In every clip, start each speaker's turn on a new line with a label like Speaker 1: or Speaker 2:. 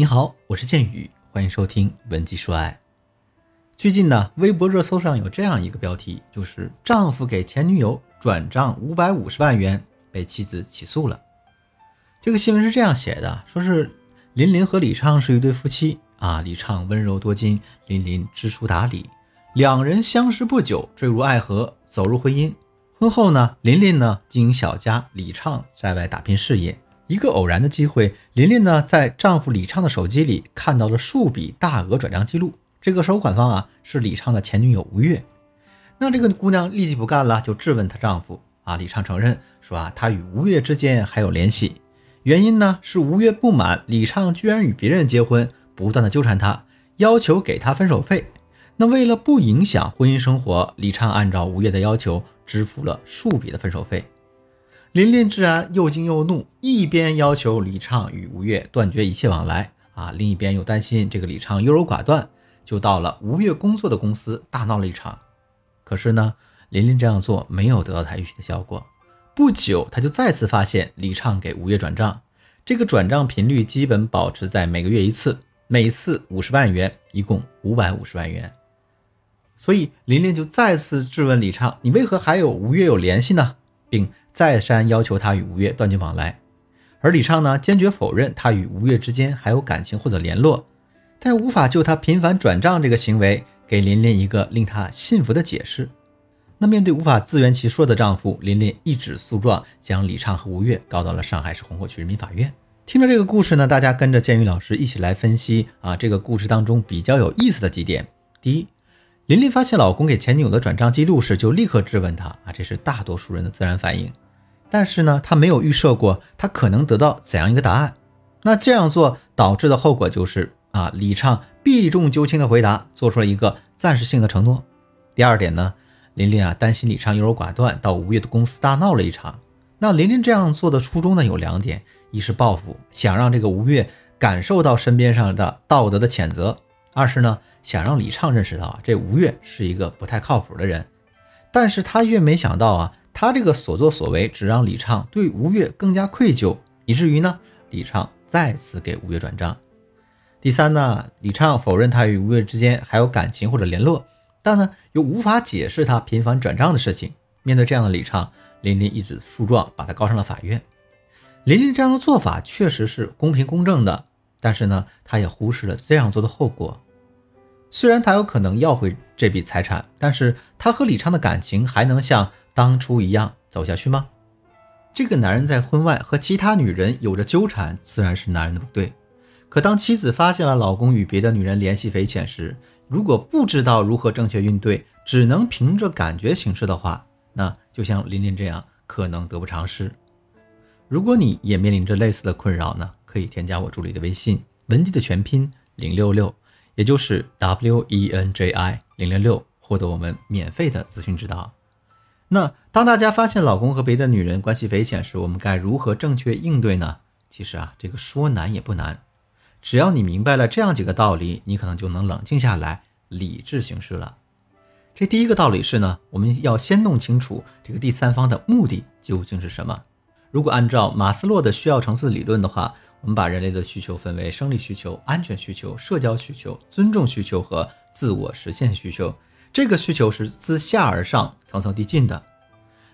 Speaker 1: 你好，我是剑宇，欢迎收听文姬说爱。最近呢，微博热搜上有这样一个标题，就是丈夫给前女友转账五百五十万元，被妻子起诉了。这个新闻是这样写的，说是林林和李畅是一对夫妻啊，李畅温柔多金，林林知书达理，两人相识不久，坠入爱河，走入婚姻。婚后呢，林林呢经营小家，李畅在外打拼事业。一个偶然的机会，琳琳呢在丈夫李畅的手机里看到了数笔大额转账记录。这个收款方啊是李畅的前女友吴越。那这个姑娘立即不干了，就质问她丈夫啊。李畅承认说啊，他与吴越之间还有联系，原因呢是吴越不满李畅居然与别人结婚，不断的纠缠他，要求给他分手费。那为了不影响婚姻生活，李畅按照吴越的要求支付了数笔的分手费。琳琳自然又惊又怒，一边要求李畅与吴越断绝一切往来啊，另一边又担心这个李畅优柔寡断，就到了吴越工作的公司大闹了一场。可是呢，琳琳这样做没有得到他预期的效果。不久，他就再次发现李畅给吴越转账，这个转账频率基本保持在每个月一次，每次五十万元，一共五百五十万元。所以琳琳就再次质问李畅：“你为何还有吴越有联系呢？”并再三要求他与吴越断绝往来，而李畅呢，坚决否认他与吴越之间还有感情或者联络，但无法就他频繁转账这个行为给琳琳一个令他信服的解释。那面对无法自圆其说的丈夫，琳琳一纸诉状将李畅和吴越告到了上海市虹口区人民法院。听了这个故事呢，大家跟着建宇老师一起来分析啊，这个故事当中比较有意思的几点。第一。琳琳发现老公给前女友的转账记录时，就立刻质问他啊，这是大多数人的自然反应。但是呢，她没有预设过他可能得到怎样一个答案。那这样做导致的后果就是啊，李畅避重就轻的回答，做出了一个暂时性的承诺。第二点呢，琳琳啊担心李畅优柔寡断，到吴越的公司大闹了一场。那琳琳这样做的初衷呢有两点：一是报复，想让这个吴越感受到身边上的道德的谴责；二是呢。想让李畅认识到啊，这吴越是一个不太靠谱的人，但是他越没想到啊，他这个所作所为只让李畅对吴越更加愧疚，以至于呢，李畅再次给吴越转账。第三呢，李畅否认他与吴越之间还有感情或者联络，但呢又无法解释他频繁转账的事情。面对这样的李畅，林林一纸诉状把他告上了法院。林林这样的做法确实是公平公正的，但是呢，他也忽视了这样做的后果。虽然他有可能要回这笔财产，但是他和李畅的感情还能像当初一样走下去吗？这个男人在婚外和其他女人有着纠缠，自然是男人的不对。可当妻子发现了老公与别的女人联系匪浅时，如果不知道如何正确应对，只能凭着感觉行事的话，那就像琳琳这样，可能得不偿失。如果你也面临着类似的困扰呢，可以添加我助理的微信文姬的全拼零六六。也就是 W E N J I 零零六，获得我们免费的咨询指导。那当大家发现老公和别的女人关系匪浅时，我们该如何正确应对呢？其实啊，这个说难也不难，只要你明白了这样几个道理，你可能就能冷静下来，理智行事了。这第一个道理是呢，我们要先弄清楚这个第三方的目的究竟是什么。如果按照马斯洛的需要层次理论的话。我们把人类的需求分为生理需求、安全需求、社交需求、尊重需求和自我实现需求。这个需求是自下而上、层层递进的。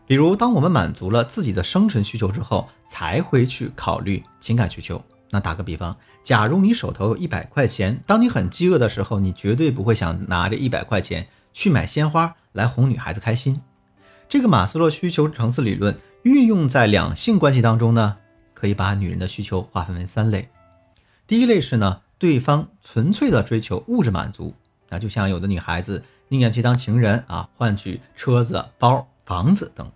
Speaker 1: 比如，当我们满足了自己的生存需求之后，才会去考虑情感需求。那打个比方，假如你手头有一百块钱，当你很饥饿的时候，你绝对不会想拿着一百块钱去买鲜花来哄女孩子开心。这个马斯洛需求层次理论运用在两性关系当中呢？可以把女人的需求划分为三类，第一类是呢，对方纯粹的追求物质满足，那就像有的女孩子宁愿去当情人啊，换取车子、包、房子等。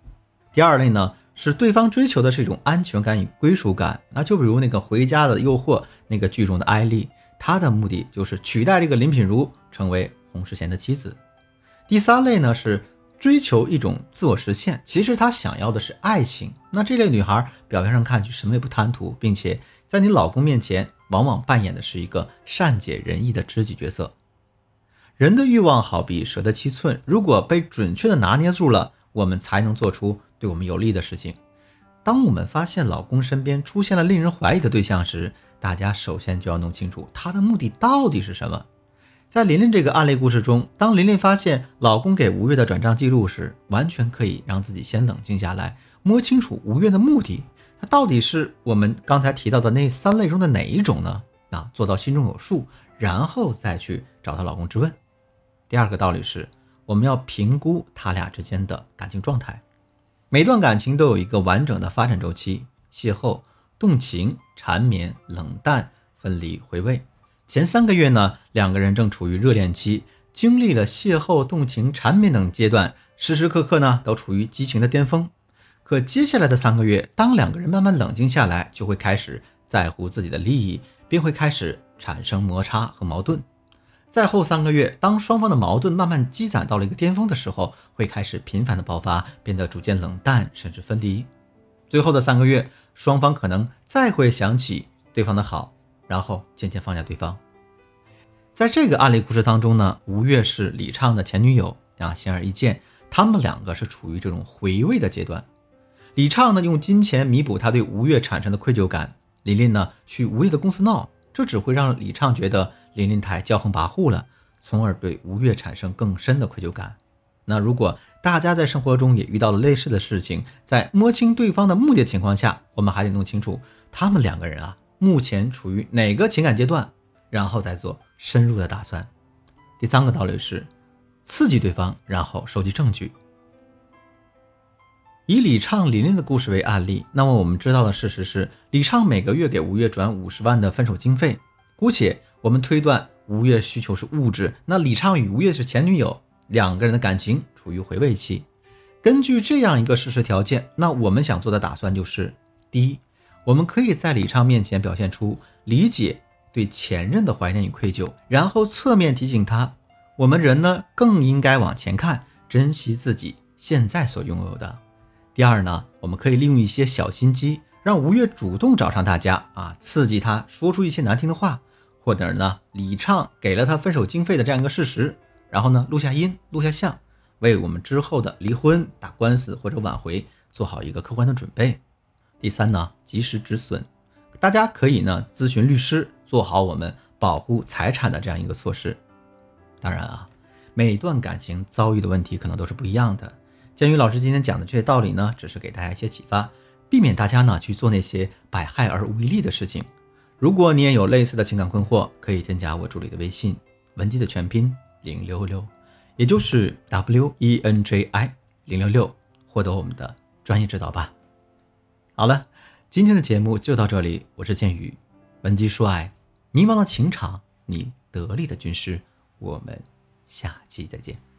Speaker 1: 第二类呢，是对方追求的是一种安全感与归属感，那就比如那个《回家的诱惑》那个剧中的艾丽，她的目的就是取代这个林品如，成为洪世贤的妻子。第三类呢是。追求一种自我实现，其实她想要的是爱情。那这类女孩表面上看去什么也不贪图，并且在你老公面前往往扮演的是一个善解人意的知己角色。人的欲望好比蛇的七寸，如果被准确的拿捏住了，我们才能做出对我们有利的事情。当我们发现老公身边出现了令人怀疑的对象时，大家首先就要弄清楚他的目的到底是什么。在琳琳这个案例故事中，当琳琳发现老公给吴越的转账记录时，完全可以让自己先冷静下来，摸清楚吴越的目的，他到底是我们刚才提到的那三类中的哪一种呢？啊，做到心中有数，然后再去找她老公质问。第二个道理是，我们要评估他俩之间的感情状态。每段感情都有一个完整的发展周期：邂逅、动情、缠绵、冷淡、分离、回味。前三个月呢，两个人正处于热恋期，经历了邂逅、动情、缠绵等阶段，时时刻刻呢都处于激情的巅峰。可接下来的三个月，当两个人慢慢冷静下来，就会开始在乎自己的利益，便会开始产生摩擦和矛盾。再后三个月，当双方的矛盾慢慢积攒到了一个巅峰的时候，会开始频繁的爆发，变得逐渐冷淡，甚至分离。最后的三个月，双方可能再会想起对方的好，然后渐渐放下对方。在这个案例故事当中呢，吴越是李畅的前女友啊，显而易见，他们两个是处于这种回味的阶段。李畅呢，用金钱弥补他对吴越产生的愧疚感，琳琳呢，去吴越的公司闹，这只会让李畅觉得。林林太骄横跋扈了，从而对吴越产生更深的愧疚感。那如果大家在生活中也遇到了类似的事情，在摸清对方的目的情况下，我们还得弄清楚他们两个人啊目前处于哪个情感阶段，然后再做深入的打算。第三个道理是，刺激对方，然后收集证据。以李畅、林林的故事为案例，那么我们知道的事实是，李畅每个月给吴越转五十万的分手经费，姑且。我们推断吴越需求是物质，那李畅与吴越是前女友，两个人的感情处于回味期。根据这样一个事实条件，那我们想做的打算就是：第一，我们可以在李畅面前表现出理解对前任的怀念与愧疚，然后侧面提醒他，我们人呢更应该往前看，珍惜自己现在所拥有的。第二呢，我们可以利用一些小心机，让吴越主动找上大家啊，刺激他说出一些难听的话。或者呢，李畅给了他分手经费的这样一个事实，然后呢，录下音、录下像，为我们之后的离婚、打官司或者挽回做好一个客观的准备。第三呢，及时止损，大家可以呢咨询律师，做好我们保护财产的这样一个措施。当然啊，每段感情遭遇的问题可能都是不一样的。鉴于老师今天讲的这些道理呢，只是给大家一些启发，避免大家呢去做那些百害而无一利的事情。如果你也有类似的情感困惑，可以添加我助理的微信文姬的全拼零六六，也就是 W E N J I 零六六，获得我们的专业指导吧。好了，今天的节目就到这里，我是剑宇，文姬说爱，迷茫的情场，你得力的军师，我们下期再见。